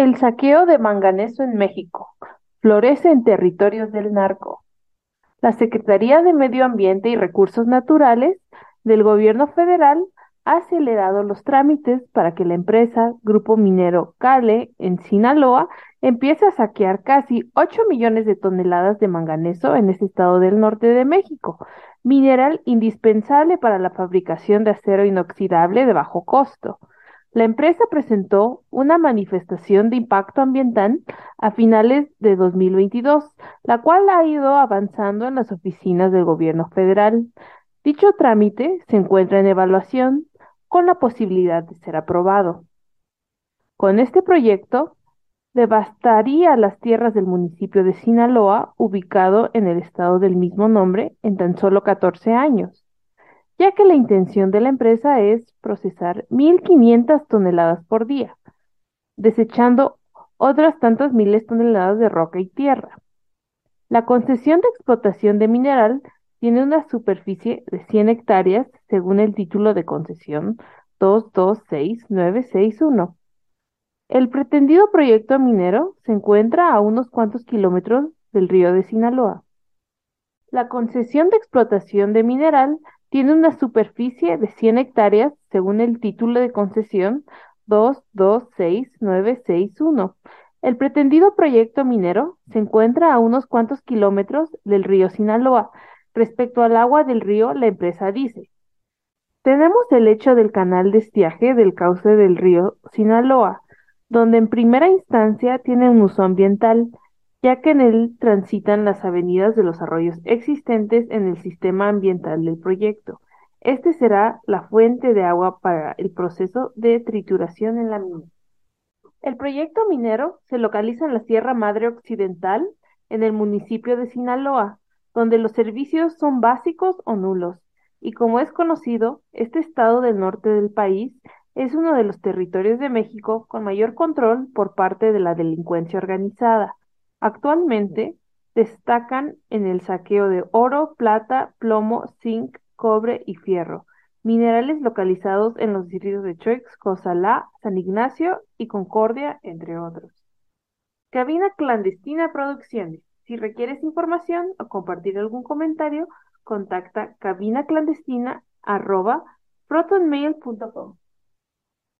El saqueo de manganeso en México florece en territorios del narco. La Secretaría de Medio Ambiente y Recursos Naturales del Gobierno Federal ha acelerado los trámites para que la empresa Grupo Minero Cale en Sinaloa empiece a saquear casi 8 millones de toneladas de manganeso en ese estado del norte de México, mineral indispensable para la fabricación de acero inoxidable de bajo costo. La empresa presentó una manifestación de impacto ambiental a finales de 2022, la cual ha ido avanzando en las oficinas del gobierno federal. Dicho trámite se encuentra en evaluación con la posibilidad de ser aprobado. Con este proyecto, devastaría las tierras del municipio de Sinaloa, ubicado en el estado del mismo nombre, en tan solo 14 años ya que la intención de la empresa es procesar 1.500 toneladas por día, desechando otras tantas miles toneladas de roca y tierra. La concesión de explotación de mineral tiene una superficie de 100 hectáreas según el título de concesión 226961. El pretendido proyecto minero se encuentra a unos cuantos kilómetros del río de Sinaloa. La concesión de explotación de mineral tiene una superficie de 100 hectáreas según el título de concesión 226961. El pretendido proyecto minero se encuentra a unos cuantos kilómetros del río Sinaloa. Respecto al agua del río, la empresa dice, tenemos el hecho del canal de estiaje del cauce del río Sinaloa, donde en primera instancia tiene un uso ambiental, ya que en él transitan las avenidas de los arroyos existentes en el sistema ambiental del proyecto. Este será la fuente de agua para el proceso de trituración en la mina. El proyecto minero se localiza en la Sierra Madre Occidental, en el municipio de Sinaloa, donde los servicios son básicos o nulos, y como es conocido, este estado del norte del país es uno de los territorios de México con mayor control por parte de la delincuencia organizada. Actualmente destacan en el saqueo de oro, plata, plomo, zinc, cobre y fierro, minerales localizados en los distritos de Choix, Cosalá, San Ignacio y Concordia, entre otros. Cabina Clandestina Producciones. Si requieres información o compartir algún comentario, contacta cabinaclandestina.protonmail.com.